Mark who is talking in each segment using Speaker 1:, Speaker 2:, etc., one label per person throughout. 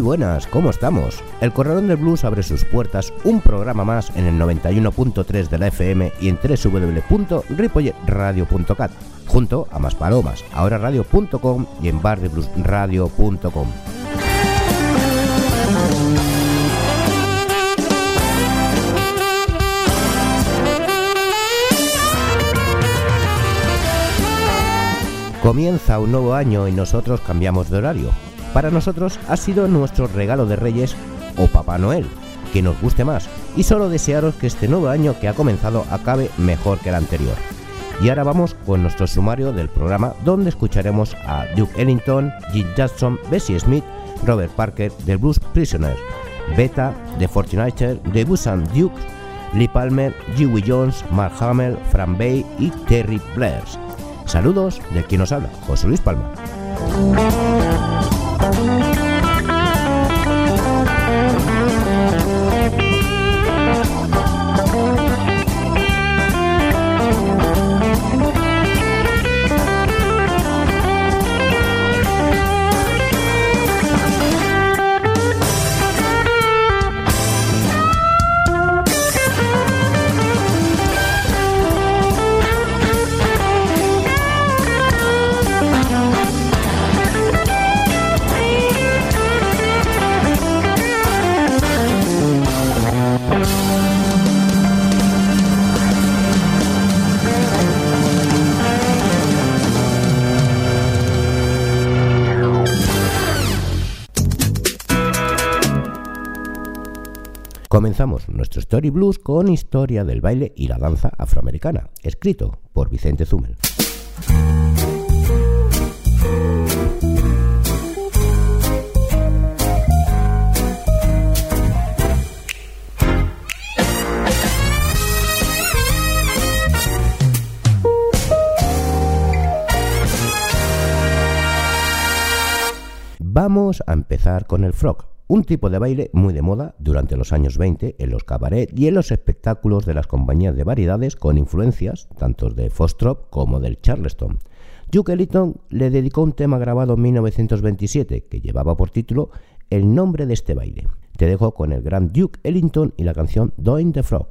Speaker 1: Buenas, ¿cómo estamos? El Corralón del Blues abre sus puertas un programa más en el 91.3 de la FM y en www.ripolletradio.cat, junto a más palomas, ahora radio.com y en bardebluesradio.com. Comienza un nuevo año y nosotros cambiamos de horario. Para nosotros ha sido nuestro regalo de Reyes o Papá Noel, que nos guste más, y solo desearos que este nuevo año que ha comenzado acabe mejor que el anterior. Y ahora vamos con nuestro sumario del programa donde escucharemos a Duke Ellington, Jim Jackson, Bessie Smith, Robert Parker del Blues Prisoner, Beta, The Fortunator, The Busan Duke, Lee Palmer, Dewey Jones, Mark Hamill, Fran Bay y Terry Blairs. Saludos de quien nos habla, José Luis Palma. Thank you. Comenzamos nuestro Story Blues con historia del baile y la danza afroamericana, escrito por Vicente Zumel. Vamos a empezar con el frog, un tipo de baile muy de moda durante los años 20 en los cabarets y en los espectáculos de las compañías de variedades con influencias tanto de Fostrop como del Charleston. Duke Ellington le dedicó un tema grabado en 1927 que llevaba por título El nombre de este baile. Te dejo con el gran Duke Ellington y la canción Doing the Frog.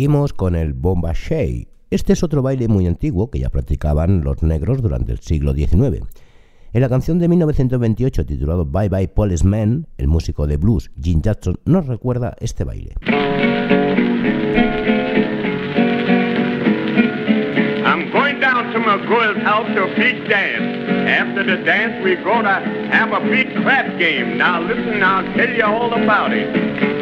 Speaker 1: Seguimos con el Bomba Shea. Este es otro baile muy antiguo que ya practicaban los negros durante el siglo XIX. En la canción de 1928 titulado Bye Bye Policeman, el músico de blues Jim Jackson nos recuerda este baile.
Speaker 2: I'm going down to my girl's house to a big dance. After the dance, we're gonna have a big crap game. Now listen, I'll tell you all about it.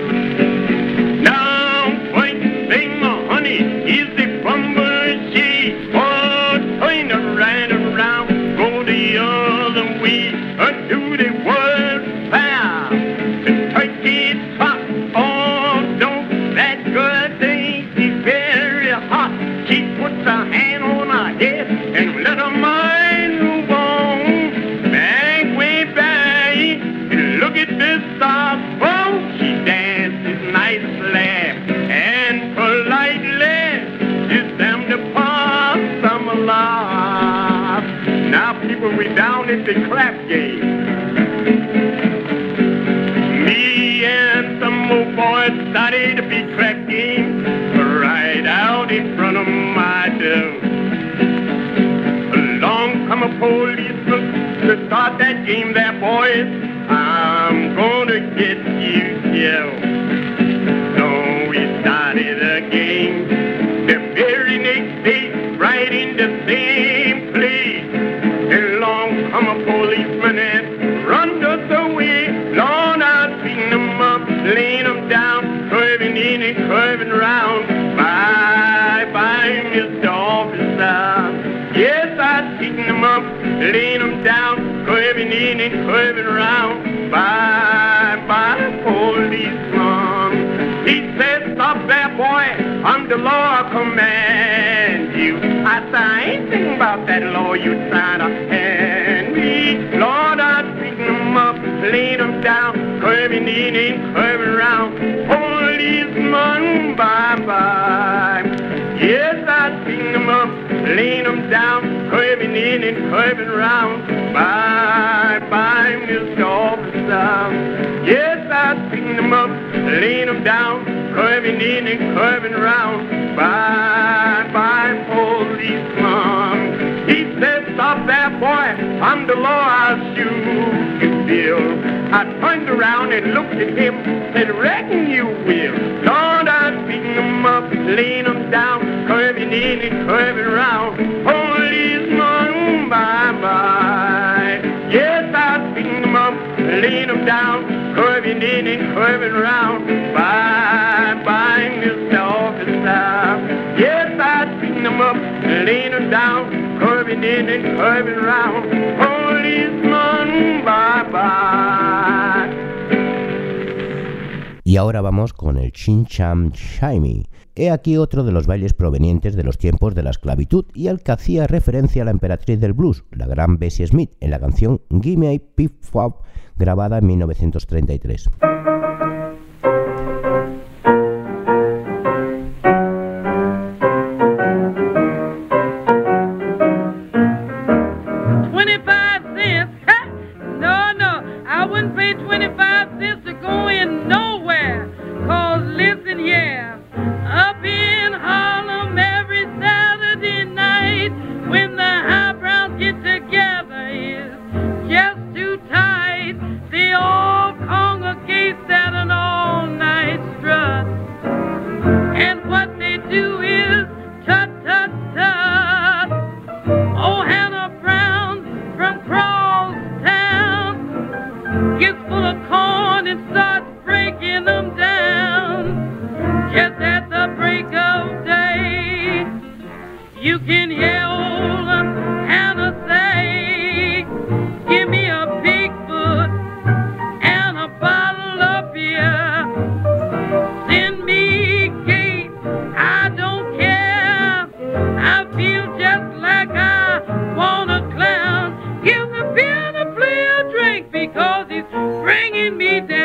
Speaker 2: Down the crap game. Me and some more boys started to be crap game right out in front of my door. Along come a policeman to start that game there, boys. Curving curving round. Bye, bye, Mr. Officer. Yes, I've seen them up, laying them down, curving in and curving round. Bye, bye, policeman. He said, stop there, boy, I'm the law I command you. I say, I ain't thinking about that law you trying to hand me. Lord, I pick them up, lay them down, curving in and curving around. Oh, Policeman, bye-bye. Yes, I pick them up, lay them down, curving in and curving around. Bye-bye, Mr. Officer. Yes, I pick them up, lay them down, curving in and curving round. Bye, bye, policeman. He said, stop there, boy. I'm the law. I'll shoot you, Bill. I turned around and looked at him, said, reckon you will. Lord, I pick him up, laying him down, curving in and curving around. Policeman, bye-bye. Yes, I pick him up, laying him down, curving in and curving around. Bye-bye, Mr. Officer. Yes, I pick him up, laying him down, curving in and curving around. Policeman.
Speaker 1: Y ahora vamos con el Chin Cham Shimey. He aquí otro de los bailes provenientes de los tiempos de la esclavitud y al que hacía referencia la emperatriz del blues, la gran Bessie Smith, en la canción Gimme a Pip Fab, grabada en 1933.
Speaker 3: Gonna be wrestling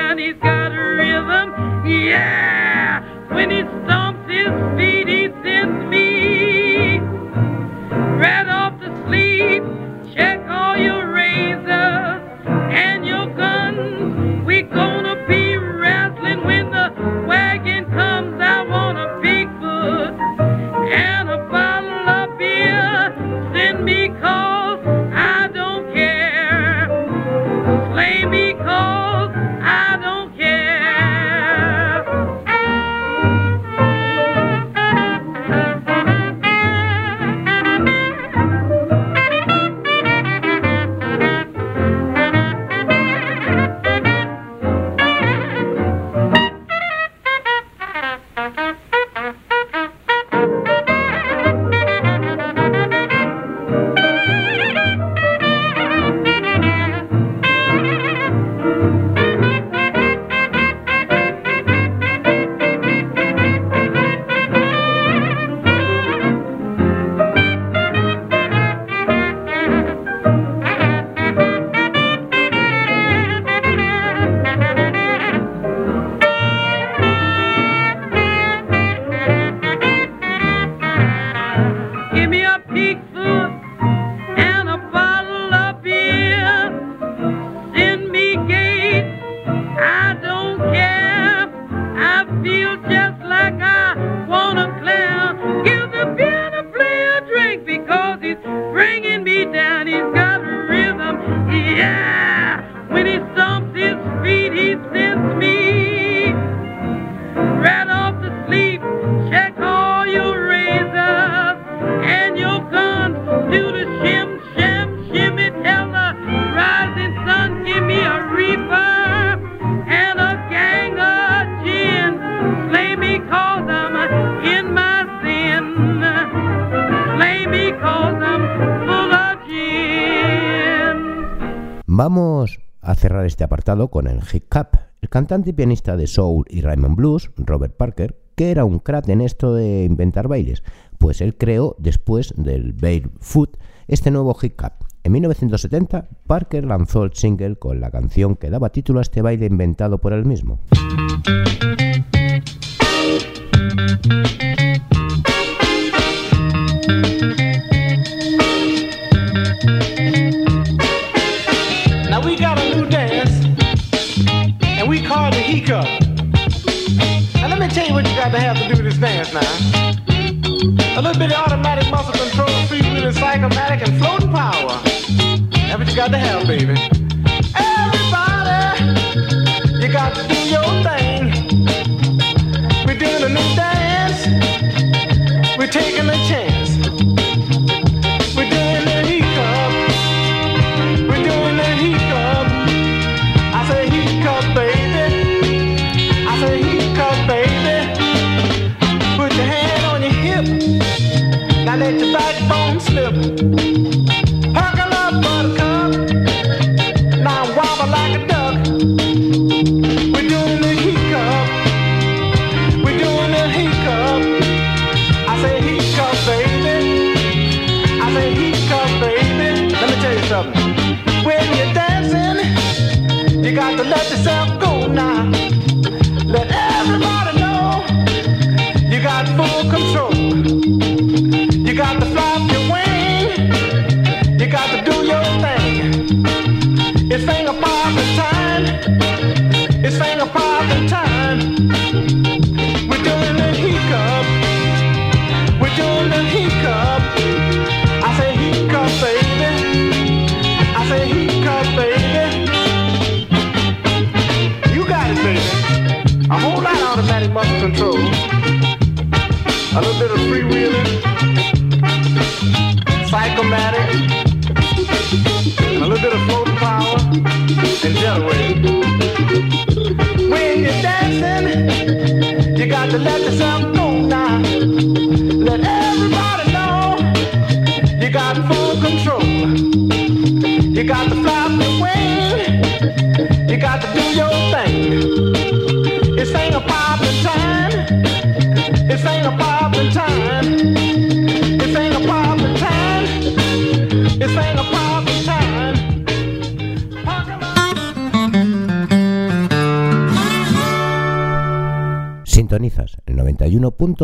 Speaker 3: his
Speaker 1: feet, he sits con el hip hop. El cantante y pianista de soul y Raymond blues, Robert Parker, que era un crack en esto de inventar bailes, pues él creó después del Barefoot este nuevo hip hop. En 1970, Parker lanzó el single con la canción que daba título a este baile inventado por él mismo.
Speaker 3: Cup. Now let me tell you what you got to have to do this dance now. A little bit of automatic muscle control, freewheeling, psychomatic, and floating power. That's what you got to have, baby. Everybody, you got to do your thing. We're doing a new dance. We're taking a chance.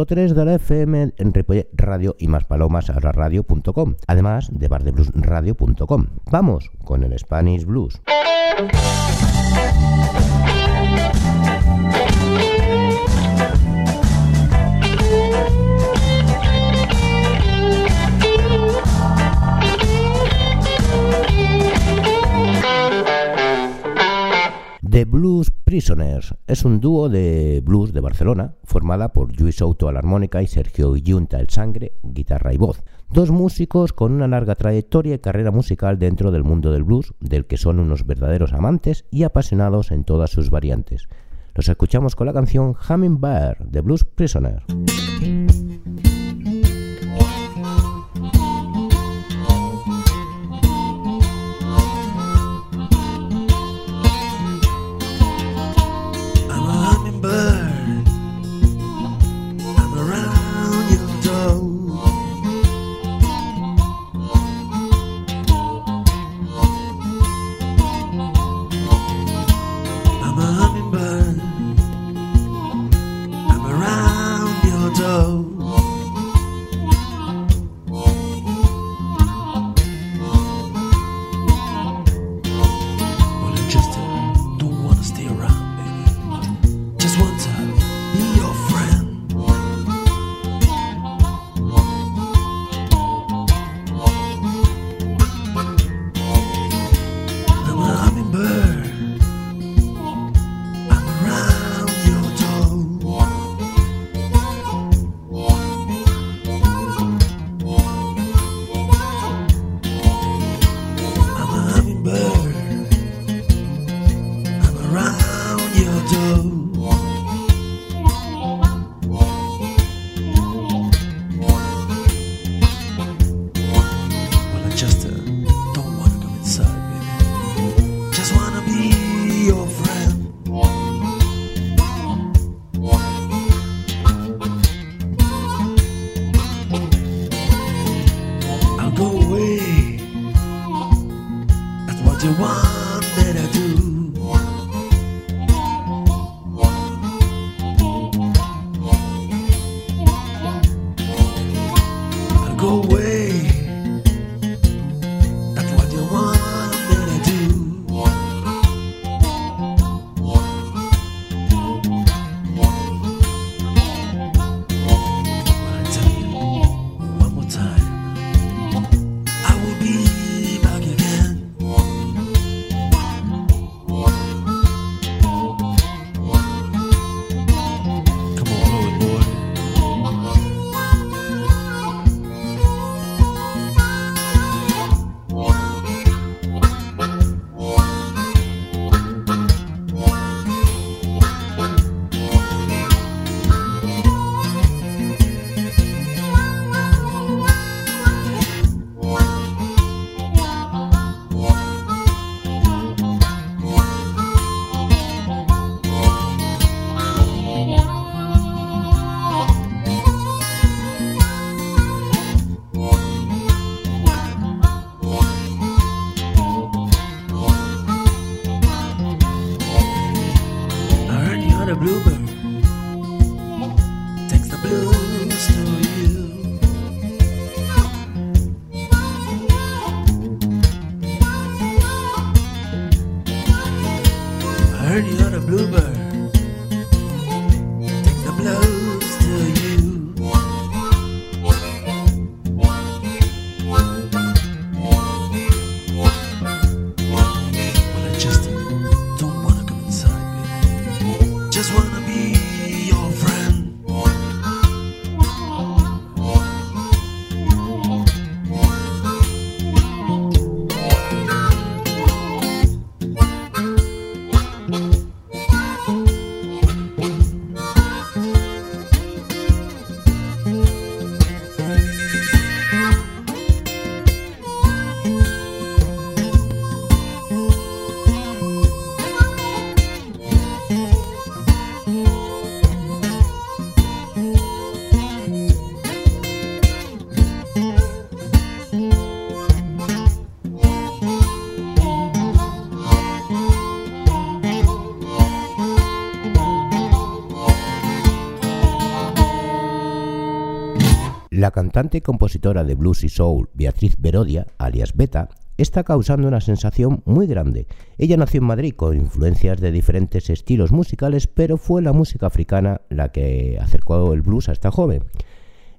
Speaker 1: 91.3 de la FM en Ripollet Radio y más palomas a la radio.com, además de bardebluesradio.com. Vamos con el Spanish Blues. Prisoners es un dúo de blues de Barcelona formada por Lluís Souto a la armónica y Sergio Yunta el sangre, guitarra y voz. Dos músicos con una larga trayectoria y carrera musical dentro del mundo del blues, del que son unos verdaderos amantes y apasionados en todas sus variantes. Los escuchamos con la canción Hummingbird de Blues Prisoner. Cantante y compositora de blues y soul Beatriz Berodia, alias Beta, está causando una sensación muy grande. Ella nació en Madrid con influencias de diferentes estilos musicales, pero fue la música africana la que acercó el blues a esta joven.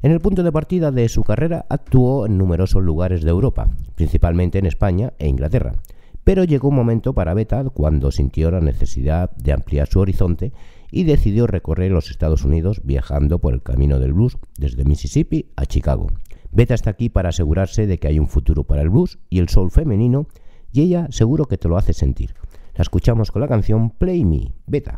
Speaker 1: En el punto de partida de su carrera actuó en numerosos lugares de Europa, principalmente en España e Inglaterra. Pero llegó un momento para Beta cuando sintió la necesidad de ampliar su horizonte y decidió recorrer los Estados Unidos viajando por el camino del blues desde Mississippi a Chicago. Beta está aquí para asegurarse de que hay un futuro para el blues y el soul femenino y ella seguro que te lo hace sentir. La escuchamos con la canción Play Me, Beta.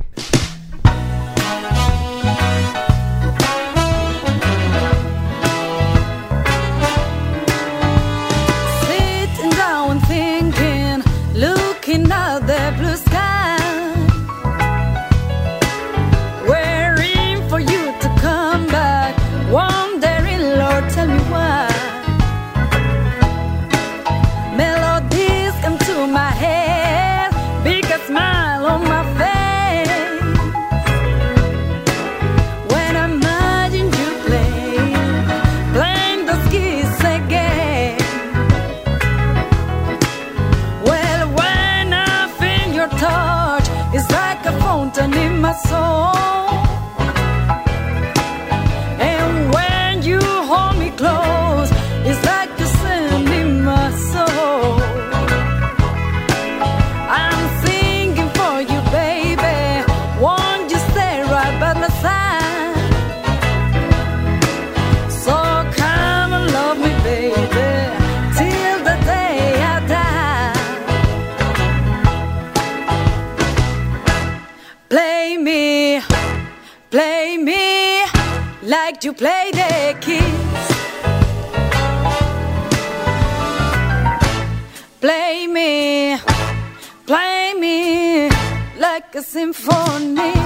Speaker 4: You play the keys. Play me, play me like a symphony.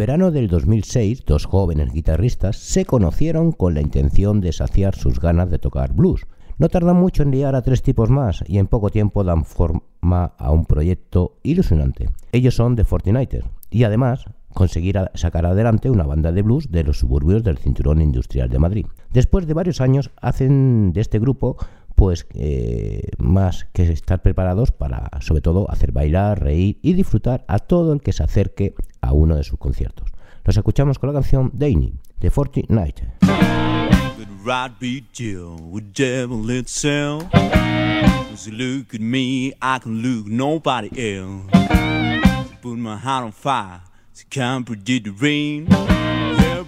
Speaker 1: Verano del 2006, dos jóvenes guitarristas se conocieron con la intención de saciar sus ganas de tocar blues. No tardan mucho en liar a tres tipos más y en poco tiempo dan forma a un proyecto ilusionante. Ellos son The Fortiniters y además conseguir sacar adelante una banda de blues de los suburbios del cinturón industrial de Madrid. Después de varios años hacen de este grupo pues eh, más que estar preparados para sobre todo hacer bailar, reír y disfrutar a todo el que se acerque a uno de sus conciertos. Los escuchamos con la canción Danny de Fortnite.
Speaker 5: Else. Put my heart on fire.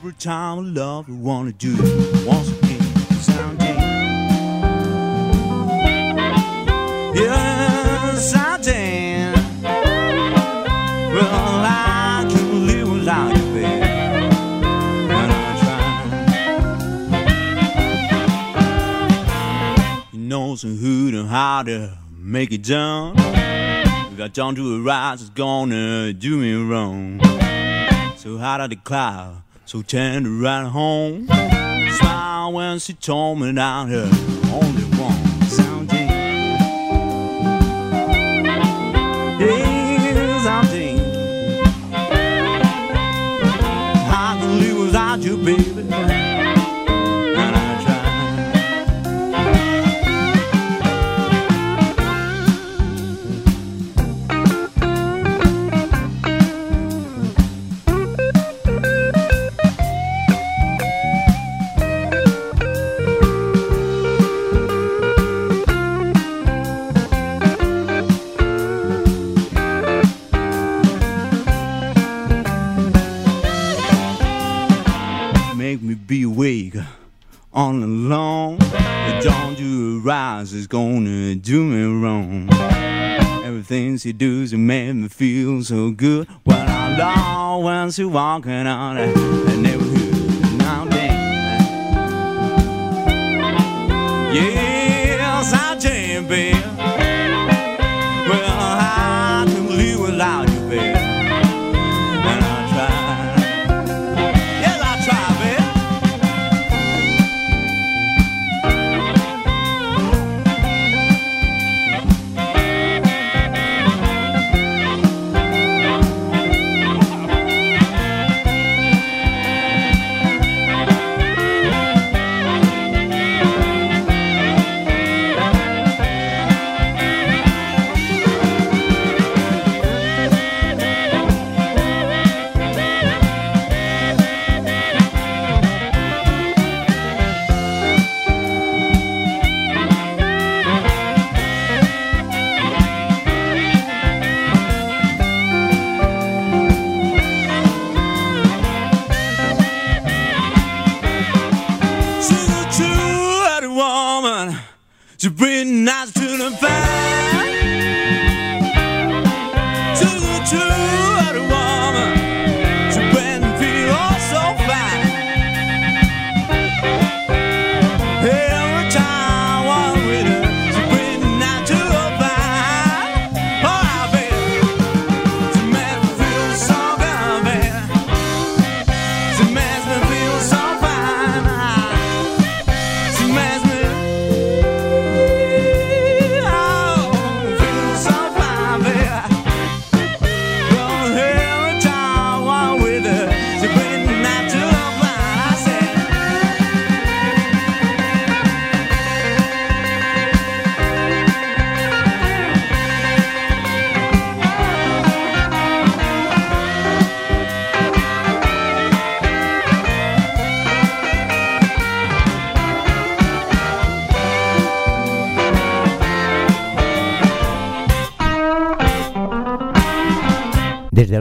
Speaker 5: Every time love, wanna do again. Try. You know some who and how to make it done. If I don't do it right, it's gonna do me wrong. So hot out the cloud, so tender right home. Smile when she told me that her only She does it made me feel so good. When I when she walking on a neighborhood. Now then, to bring us to the
Speaker 1: fire.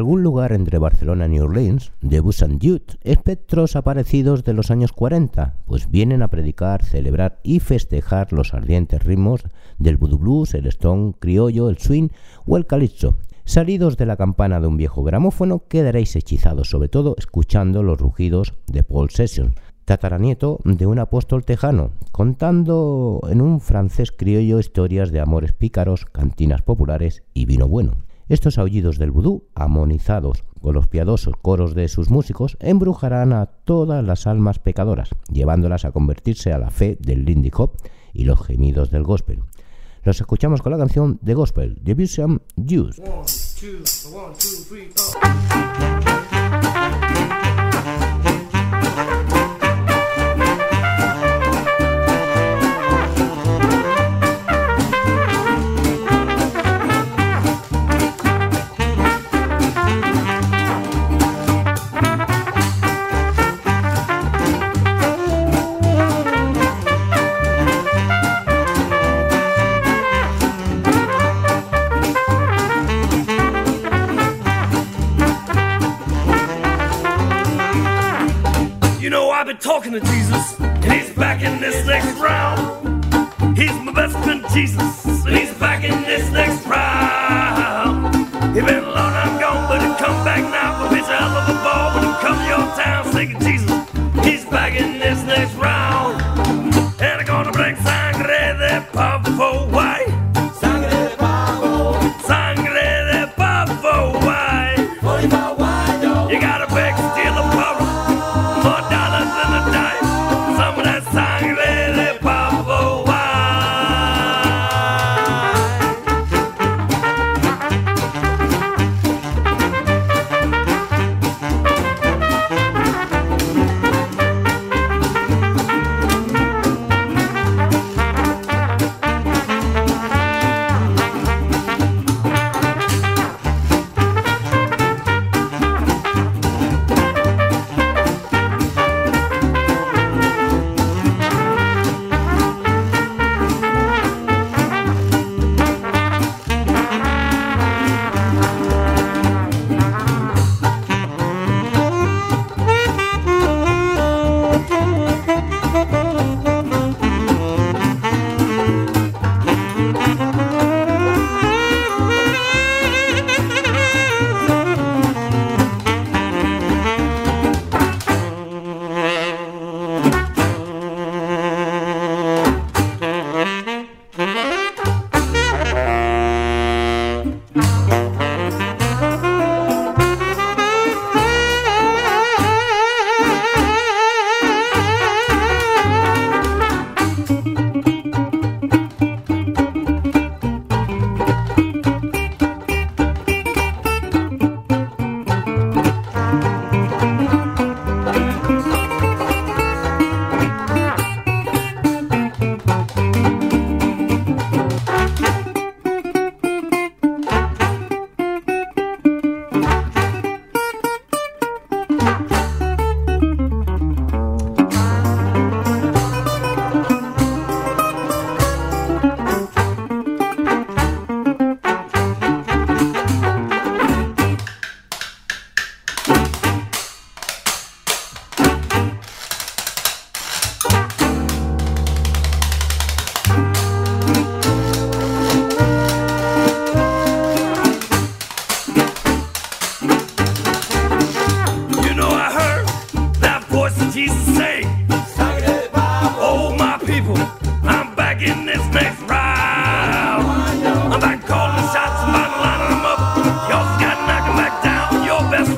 Speaker 1: Algún lugar entre Barcelona y New Orleans, Bus and Youth, espectros aparecidos de los años 40, pues vienen a predicar, celebrar y festejar los ardientes ritmos del voodoo blues, el stone criollo, el swing o el calipso. Salidos de la campana de un viejo gramófono, quedaréis hechizados, sobre todo escuchando los rugidos de Paul Session, tataranieto de un apóstol tejano, contando en un francés criollo historias de amores pícaros, cantinas populares y vino bueno. Estos aullidos del vudú, amonizados con los piadosos coros de sus músicos, embrujarán a todas las almas pecadoras, llevándolas a convertirse a la fe del Lindy Hop y los gemidos del gospel. Los escuchamos con la canción de Gospel, The Vision Youth.
Speaker 6: You Jesus,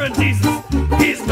Speaker 6: servant Jesus. He's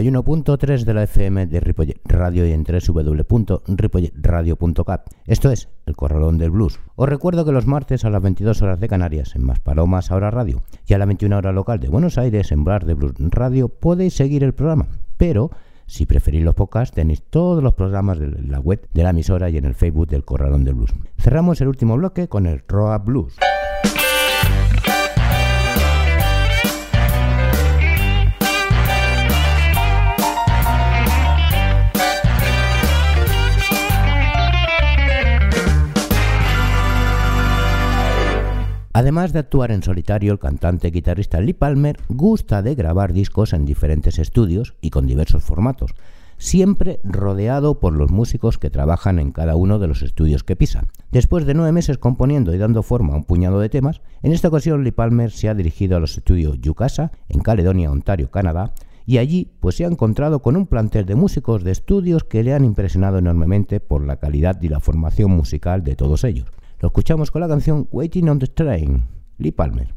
Speaker 1: 91.3 de la FM de Radio y en www.ripolletradio.cat. Esto es El Corralón del Blues. Os recuerdo que los martes a las 22 horas de Canarias en Maspalomas Ahora Radio y a la 21 hora local de Buenos Aires en Bar de Blues Radio podéis seguir el programa, pero si preferís los podcasts tenéis todos los programas de la web de la emisora y en el Facebook del Corralón del Blues. Cerramos el último bloque con el Roa Blues. Además de actuar en solitario, el cantante y guitarrista Lee Palmer gusta de grabar discos en diferentes estudios y con diversos formatos, siempre rodeado por los músicos que trabajan en cada uno de los estudios que pisa. Después de nueve meses componiendo y dando forma a un puñado de temas, en esta ocasión Lee Palmer se ha dirigido a los estudios Yukasa, en Caledonia, Ontario, Canadá, y allí pues se ha encontrado con un plantel de músicos de estudios que le han impresionado enormemente por la calidad y la formación musical de todos ellos. Lo escuchamos con la canción Waiting on the Train, Lee Palmer.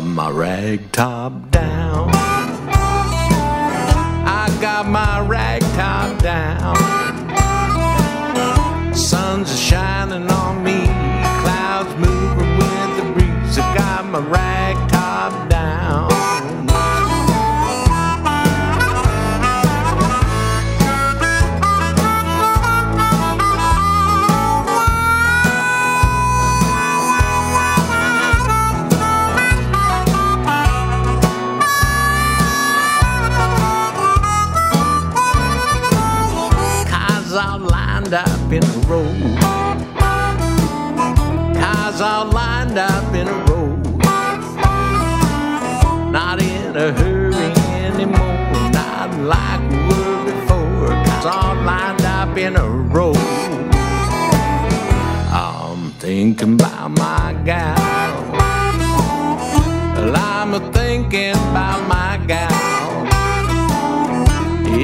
Speaker 7: Got my rag top down. I got my rag top down. Sun's shining like we were before. Cars all lined up in a row. I'm thinking about my gal. Well, I'm thinking about my gal.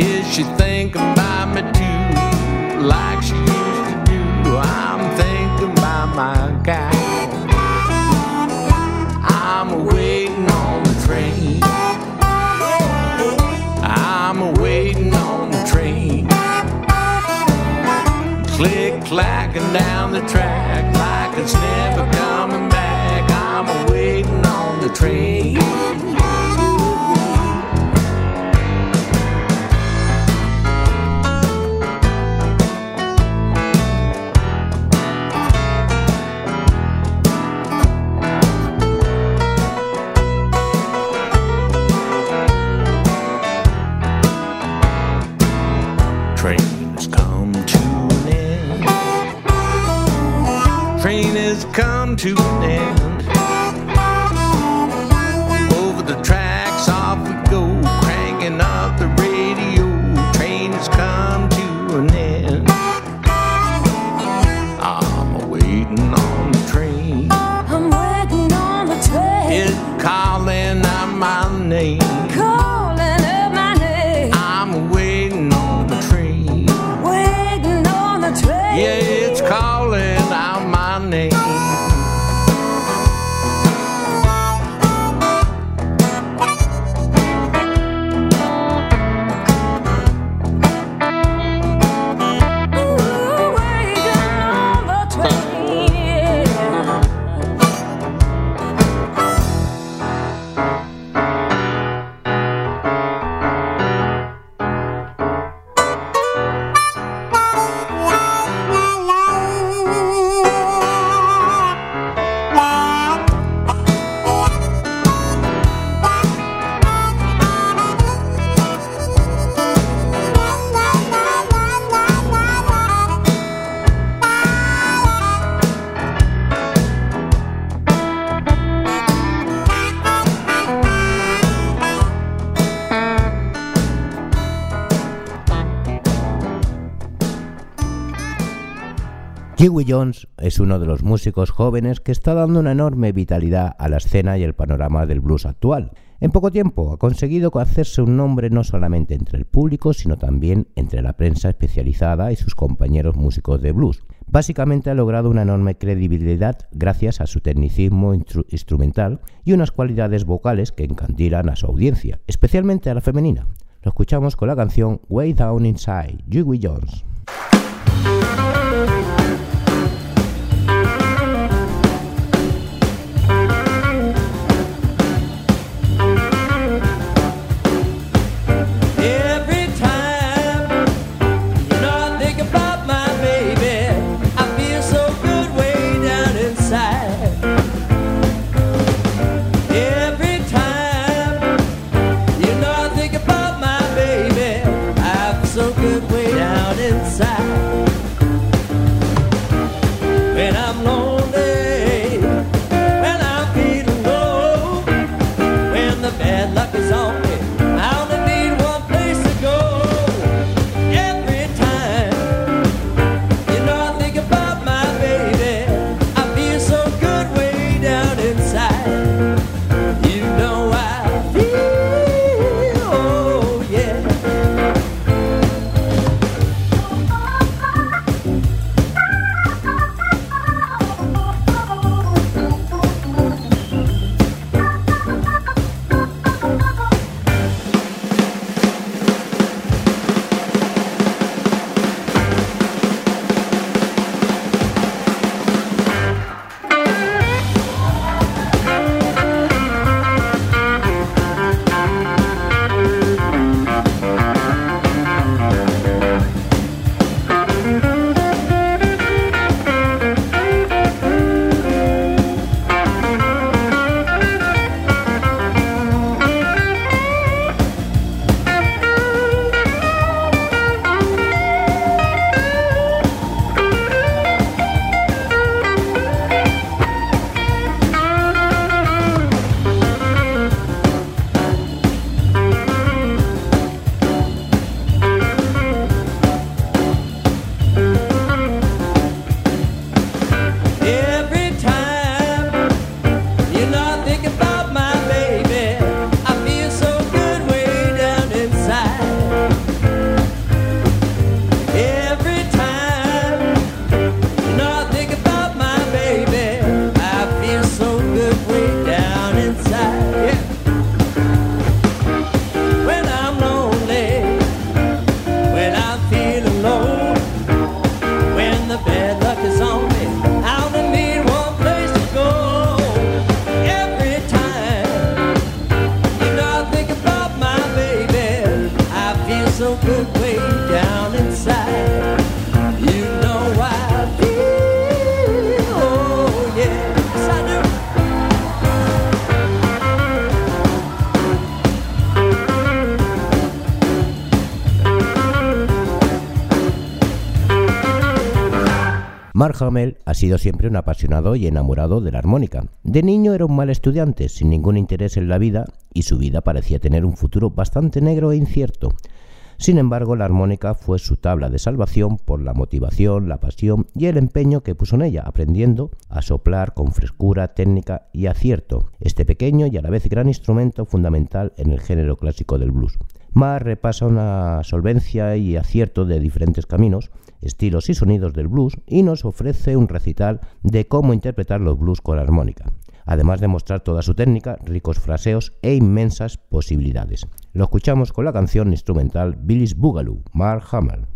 Speaker 7: Is she thinking about me too, like she used to do? I'm thinking about my gal. Clacking down the track. Like it's never coming
Speaker 1: Huey Jones es uno de los músicos jóvenes que está dando una enorme vitalidad a la escena y el panorama del blues actual. En poco tiempo ha conseguido hacerse un nombre no solamente entre el público, sino también entre la prensa especializada y sus compañeros músicos de blues. Básicamente ha logrado una enorme credibilidad gracias a su tecnicismo instru- instrumental y unas cualidades vocales que encandilan a su audiencia, especialmente a la femenina. Lo escuchamos con la canción Way Down Inside, Huey Jones. Mark Hamill ha sido siempre un apasionado y enamorado de la armónica. De niño era un mal estudiante, sin ningún interés en la vida, y su vida parecía tener un futuro bastante negro e incierto. Sin embargo, la armónica fue su tabla de salvación por la motivación, la pasión y el empeño que puso en ella, aprendiendo a soplar con frescura, técnica y acierto, este pequeño y a la vez gran instrumento fundamental en el género clásico del blues. Mark repasa una solvencia y acierto de diferentes caminos, estilos y sonidos del blues y nos ofrece un recital de cómo interpretar los blues con la armónica, además de mostrar toda su técnica, ricos fraseos e inmensas posibilidades. Lo escuchamos con la canción instrumental Billy's Boogaloo, Mark Hamill.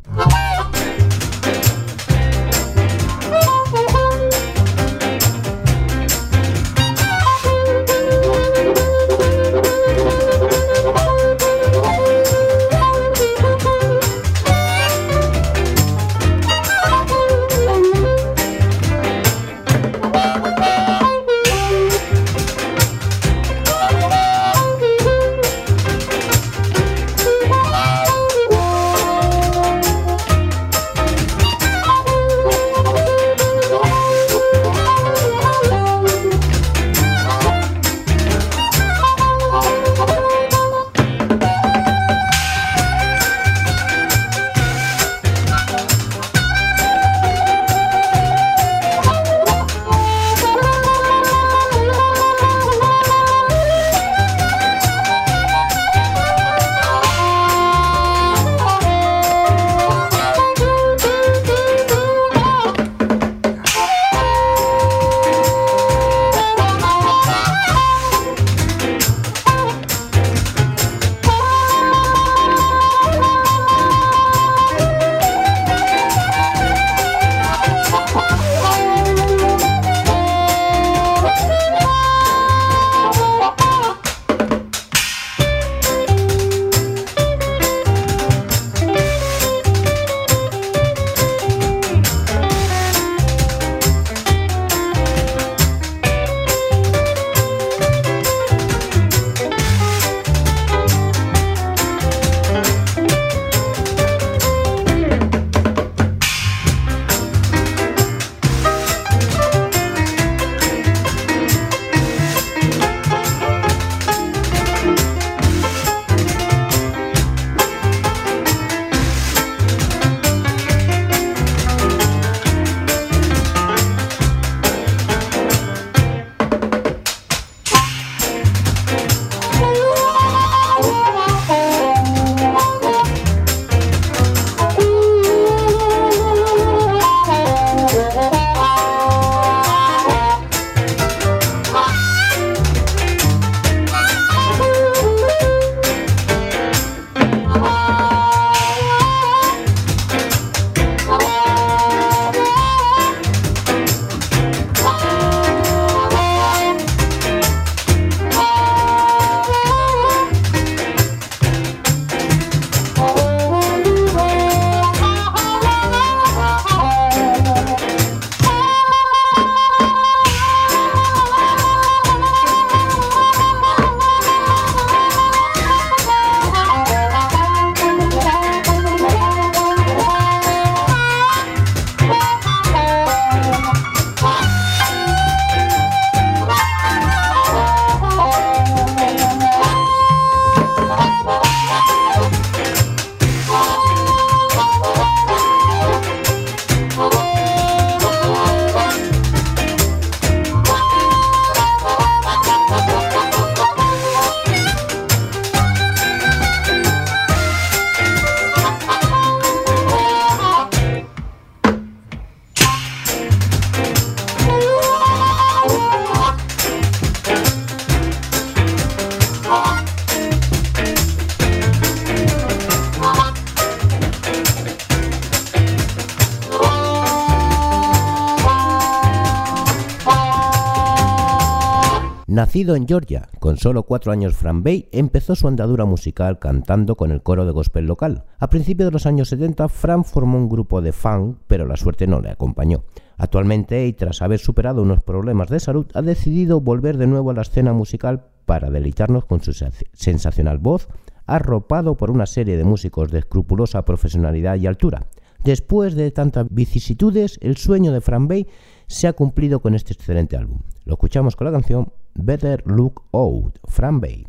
Speaker 1: Nacido en Georgia, con solo cuatro años, Fran Bay empezó su andadura musical cantando con el coro de gospel local. A principios de los años 70, Fran formó un grupo de funk, pero la suerte no le acompañó. Actualmente, y tras haber superado unos problemas de salud, ha decidido volver de nuevo a la escena musical para deleitarnos con su sen- sensacional voz, arropado por una serie de músicos de escrupulosa profesionalidad y altura. Después de tantas vicisitudes, el sueño de Fran Bay se ha cumplido con este excelente álbum. Lo escuchamos con la canción Better Look Out, Fran Bay.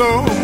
Speaker 8: So.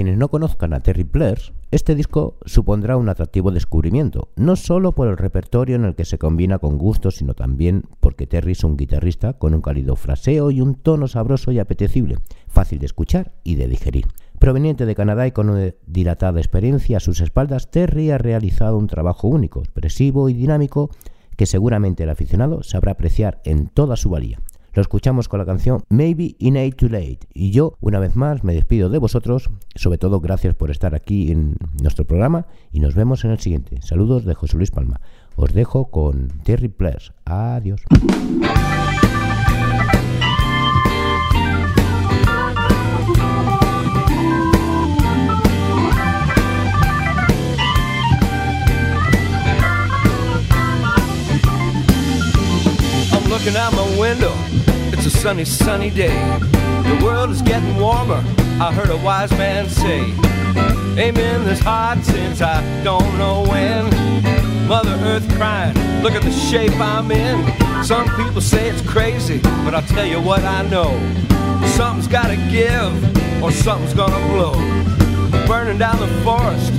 Speaker 1: Quienes no conozcan a Terry Pleirs, este disco supondrá un atractivo descubrimiento, no solo por el repertorio en el que se combina con gusto, sino también porque Terry es un guitarrista con un cálido fraseo y un tono sabroso y apetecible, fácil de escuchar y de digerir. Proveniente de Canadá y con una dilatada experiencia a sus espaldas, Terry ha realizado un trabajo único, expresivo y dinámico que seguramente el aficionado sabrá apreciar en toda su valía. Lo escuchamos con la canción Maybe It Ain't Too Late. Y yo, una vez más, me despido de vosotros. Sobre todo, gracias por estar aquí en nuestro programa y nos vemos en el siguiente. Saludos de José Luis Palma. Os dejo con Terry Pleirs. Adiós.
Speaker 9: A sunny, sunny day. The world is getting warmer. I heard a wise man say, been this hot since I don't know when. Mother Earth crying, look at the shape I'm in. Some people say it's crazy, but I'll tell you what I know. Something's gotta give, or something's gonna blow. Burning down the forest,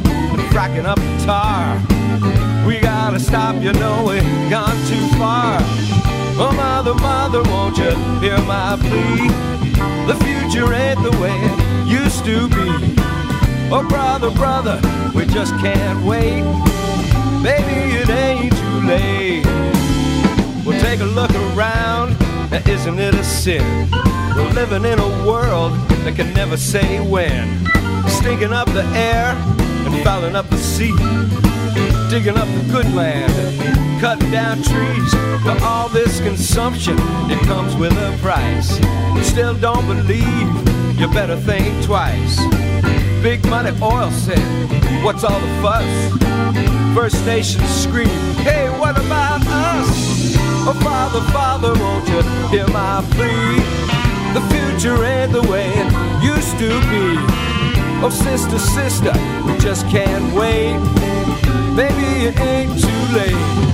Speaker 9: fracking up the tar. We gotta stop, you know we've gone too far. Oh, mother, mother, won't you hear my plea? The future ain't the way it used to be. Oh, brother, brother, we just can't wait. Baby, it ain't too late. Well, take a look around, now isn't it a sin? We're living in a world that can never say when. Stinking up the air and fouling up the sea. Digging up the good land, cutting down trees. For all this consumption, it comes with a price. You still don't believe, you better think twice. Big money oil said, what's all the fuss? First Nations scream, hey, what about us? Oh, Father, Father, won't you hear my plea? The future ain't the way it used to be. Oh, sister, sister, we just can't wait. Maybe it ain't too late.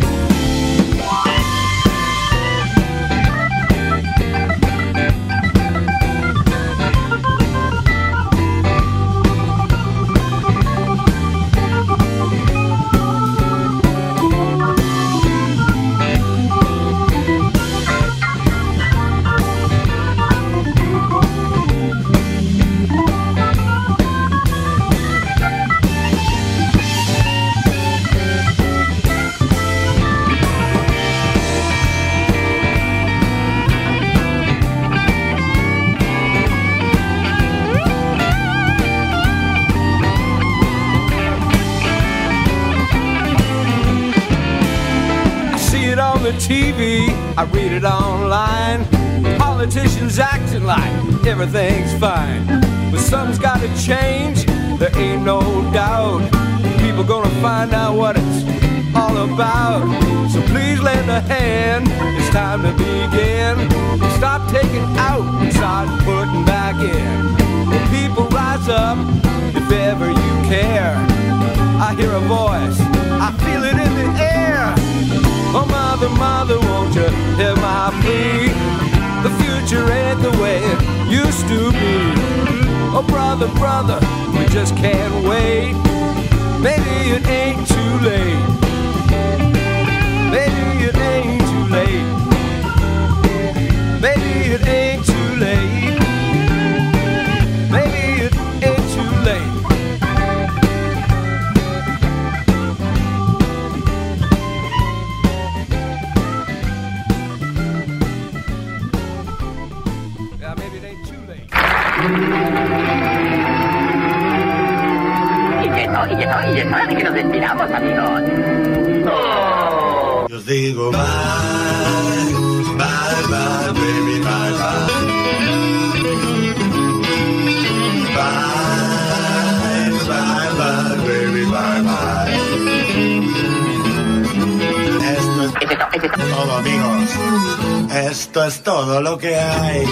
Speaker 9: TV, I read it online. Politicians acting like everything's fine. But something's gotta change, there ain't no doubt. People gonna find out what it's all about. So please lend a hand, it's time to begin. Stop taking out and start putting back in. Will people rise up if ever you care? I hear a voice, I feel it in the air. Mother, mother, won't you hear my plea? The future ain't the way it used to be. Oh, brother, brother, we just can't wait. Maybe it ain't too late. Maybe it ain't too late. Maybe it ain't too
Speaker 10: Y no, y y y que nos despidamos, amigos.
Speaker 11: Yo os digo bye, bye, bye, baby, bye, bye. Bye, bye, bye, baby, bye, bye. Esto es todo, amigos. Esto es todo lo que hay.